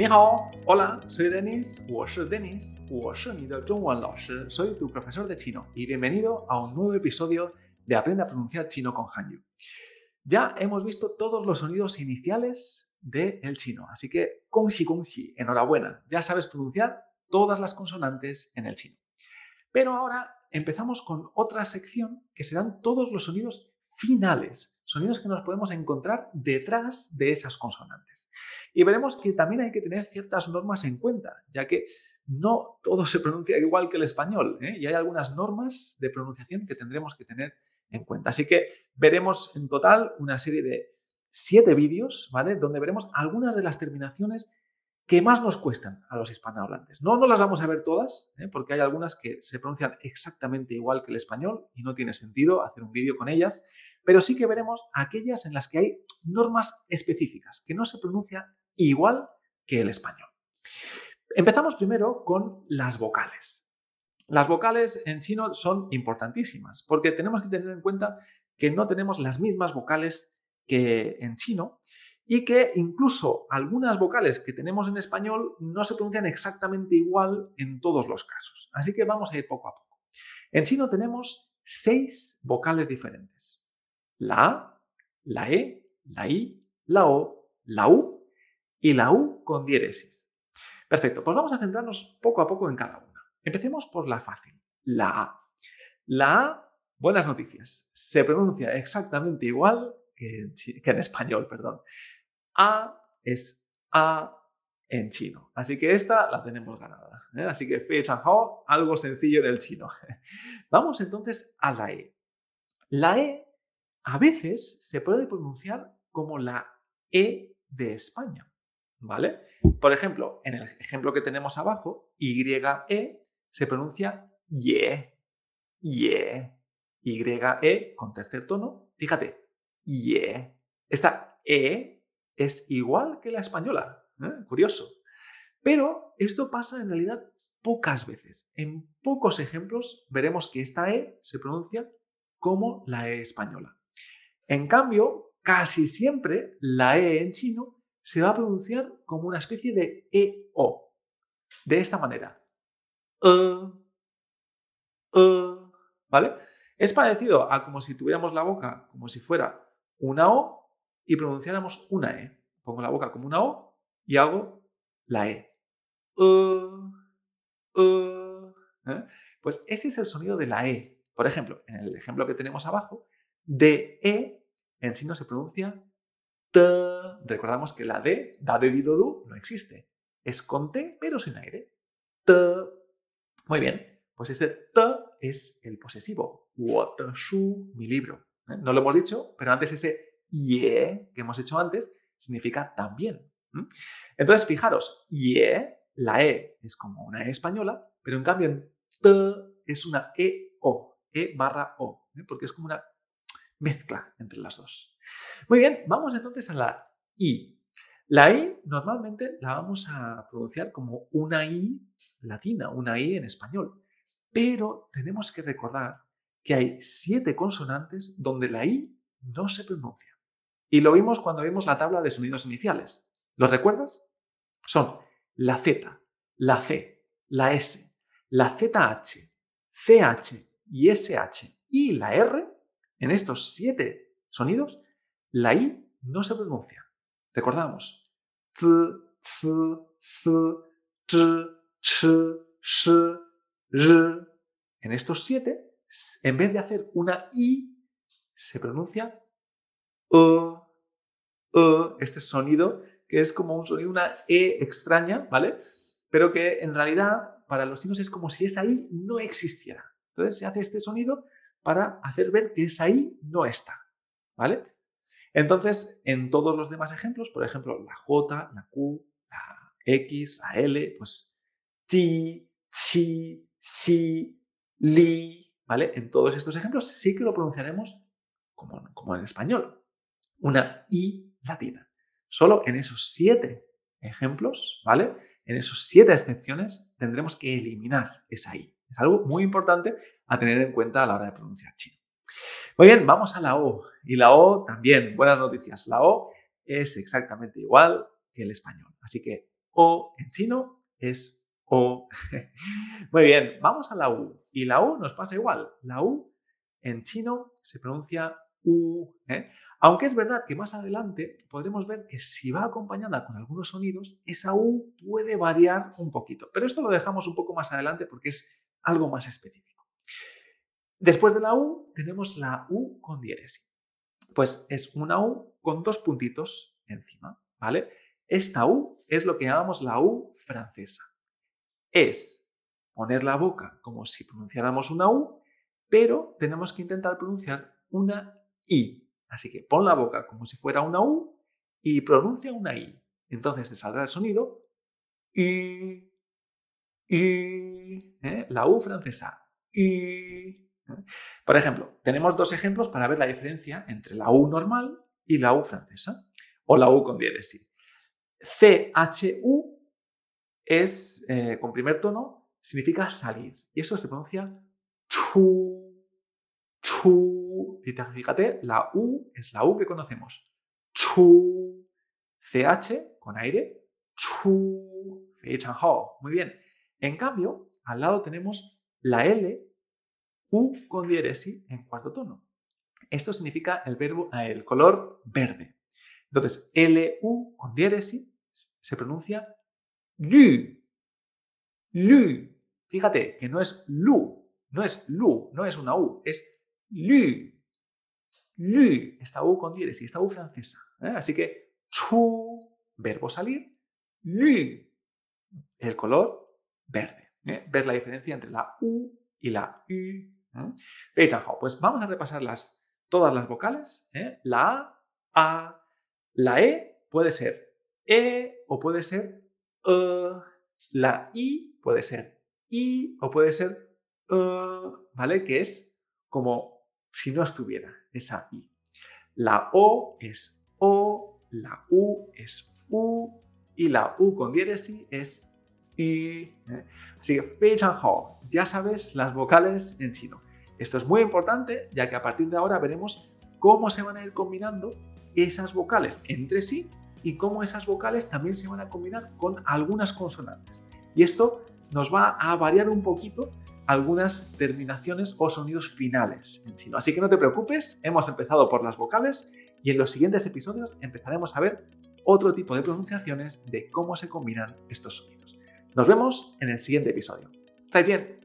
你好，Hola, soy Denis, 我是 Denis, 我是你的中文老师, soy tu profesor de chino y bienvenido a un nuevo episodio de Aprende a pronunciar chino con Hanyu. Ya hemos visto todos los sonidos iniciales del chino, así que gongxi gongxi, enhorabuena, ya sabes pronunciar todas las consonantes en el chino. Pero ahora empezamos con otra sección que serán todos los sonidos finales, sonidos que nos podemos encontrar detrás de esas consonantes. Y veremos que también hay que tener ciertas normas en cuenta, ya que no todo se pronuncia igual que el español, ¿eh? y hay algunas normas de pronunciación que tendremos que tener en cuenta. Así que veremos en total una serie de siete vídeos, ¿vale? Donde veremos algunas de las terminaciones que más nos cuestan a los hispanohablantes. No, no las vamos a ver todas, ¿eh? porque hay algunas que se pronuncian exactamente igual que el español y no tiene sentido hacer un vídeo con ellas, pero sí que veremos aquellas en las que hay normas específicas, que no se pronuncia igual que el español. Empezamos primero con las vocales. Las vocales en chino son importantísimas, porque tenemos que tener en cuenta que no tenemos las mismas vocales que en chino y que incluso algunas vocales que tenemos en español no se pronuncian exactamente igual en todos los casos. Así que vamos a ir poco a poco. En chino tenemos seis vocales diferentes la A, la E, la I, la O, la U y la U con diéresis. Perfecto, pues vamos a centrarnos poco a poco en cada una. Empecemos por la fácil, la A. La A, buenas noticias, se pronuncia exactamente igual que en, español, perdón. A es A en chino. Así que esta la tenemos ganada. ¿eh? Así que Fei Hao, algo sencillo en el chino. Vamos entonces a la E. La E a veces se puede pronunciar como la E de España, ¿vale? Por ejemplo, en el ejemplo que tenemos abajo, YE se pronuncia YE, YE, YE con tercer tono, fíjate, YE. Esta E es igual que la española, ¿eh? curioso. Pero esto pasa en realidad pocas veces. En pocos ejemplos veremos que esta E se pronuncia como la E española. En cambio, casi siempre la E en chino se va a pronunciar como una especie de EO. De esta manera. E, e, ¿Vale? Es parecido a como si tuviéramos la boca como si fuera una O y pronunciáramos una E. Pongo la boca como una O y hago la E. E, ¿eh? Pues ese es el sonido de la E. Por ejemplo, en el ejemplo que tenemos abajo, de en chino se pronuncia T. Recordamos que la D, da de di du, no existe. Es con T, pero sin aire. T. Muy bien, pues ese T es el posesivo. Wo shu, mi libro. ¿eh? No lo hemos dicho, pero antes ese ye que hemos hecho antes significa también. Entonces, fijaros, ye, la E es como una E española, pero en cambio en T es una E-O, E barra O, ¿eh? porque es como una mezcla entre las dos. Muy bien, vamos entonces a la I. La I normalmente la vamos a pronunciar como una I latina, una I en español, pero tenemos que recordar que hay siete consonantes donde la I no se pronuncia. Y lo vimos cuando vimos la tabla de sonidos iniciales. ¿Los recuerdas? Son la Z, la C, la S, la ZH, CH y SH y la R en estos siete sonidos, la I no se pronuncia. Recordamos. Z, z, z, ch, sh, r. En estos siete, en vez de hacer una I, se pronuncia E, E, este sonido que es como un sonido, una E extraña, ¿vale? Pero que en realidad para los chinos es como si esa I no existiera. Entonces se hace este sonido para hacer ver que esa I no está. ¿Vale? Entonces, en todos los demás ejemplos, por ejemplo, la J, la Q, la X, la L, pues chi, chi, si, li, ¿vale? En todos estos ejemplos sí que lo pronunciaremos como, como en español, una I latina. Solo en esos siete ejemplos, ¿vale? En esos siete excepciones tendremos que eliminar esa I. Es algo muy importante a tener en cuenta a la hora de pronunciar chino. Muy bien, vamos a la O. Y la O también, buenas noticias. La O es exactamente igual que el español. Así que O en chino es O. Muy bien, vamos a la U. Y la U nos pasa igual. La U en chino se pronuncia U. ¿eh? Aunque es verdad que más adelante podremos ver que si va acompañada con algunos sonidos, esa U puede variar un poquito. Pero esto lo dejamos un poco más adelante porque es algo más específico. Después de la U tenemos la U con diéresis. Pues es una U con dos puntitos encima, ¿vale? Esta U es lo que llamamos la U francesa. Es poner la boca como si pronunciáramos una U, pero tenemos que intentar pronunciar una I. Así que pon la boca como si fuera una U y pronuncia una I. Entonces te saldrá el sonido I, I, ¿eh? la U francesa. I. Por ejemplo, tenemos dos ejemplos para ver la diferencia entre la U normal y la U francesa, o la U con diéresis. CHU es, eh, con primer tono, significa salir, y eso se pronuncia chu, chu. Fíjate, la U es la U que conocemos. Chu. CH con aire. Chu. Muy bien. En cambio, al lado tenemos la L U con diéresis en cuarto tono. Esto significa el, verbo, eh, el color verde. Entonces, L-U con diéresis se pronuncia Lu. Lu. Fíjate que no es Lu, no es Lu, no es una U, es Lu. Lu. Esta U con diéresis, esta U francesa. ¿eh? Así que Chu, verbo salir, Lu, el color verde. ¿eh? ¿Ves la diferencia entre la U y la U? Pues vamos a repasar todas las vocales. ¿eh? La A, A. La E puede ser E o puede ser E. La I puede ser I o puede ser E, ¿vale? Que es como si no estuviera esa I. La O es O, la U es U y la U con diéresis es y. Así que, ya sabes las vocales en chino. Esto es muy importante, ya que a partir de ahora veremos cómo se van a ir combinando esas vocales entre sí y cómo esas vocales también se van a combinar con algunas consonantes. Y esto nos va a variar un poquito algunas terminaciones o sonidos finales en chino. Así que no te preocupes, hemos empezado por las vocales y en los siguientes episodios empezaremos a ver otro tipo de pronunciaciones de cómo se combinan estos sonidos. Nos vemos en el siguiente episodio. 再见。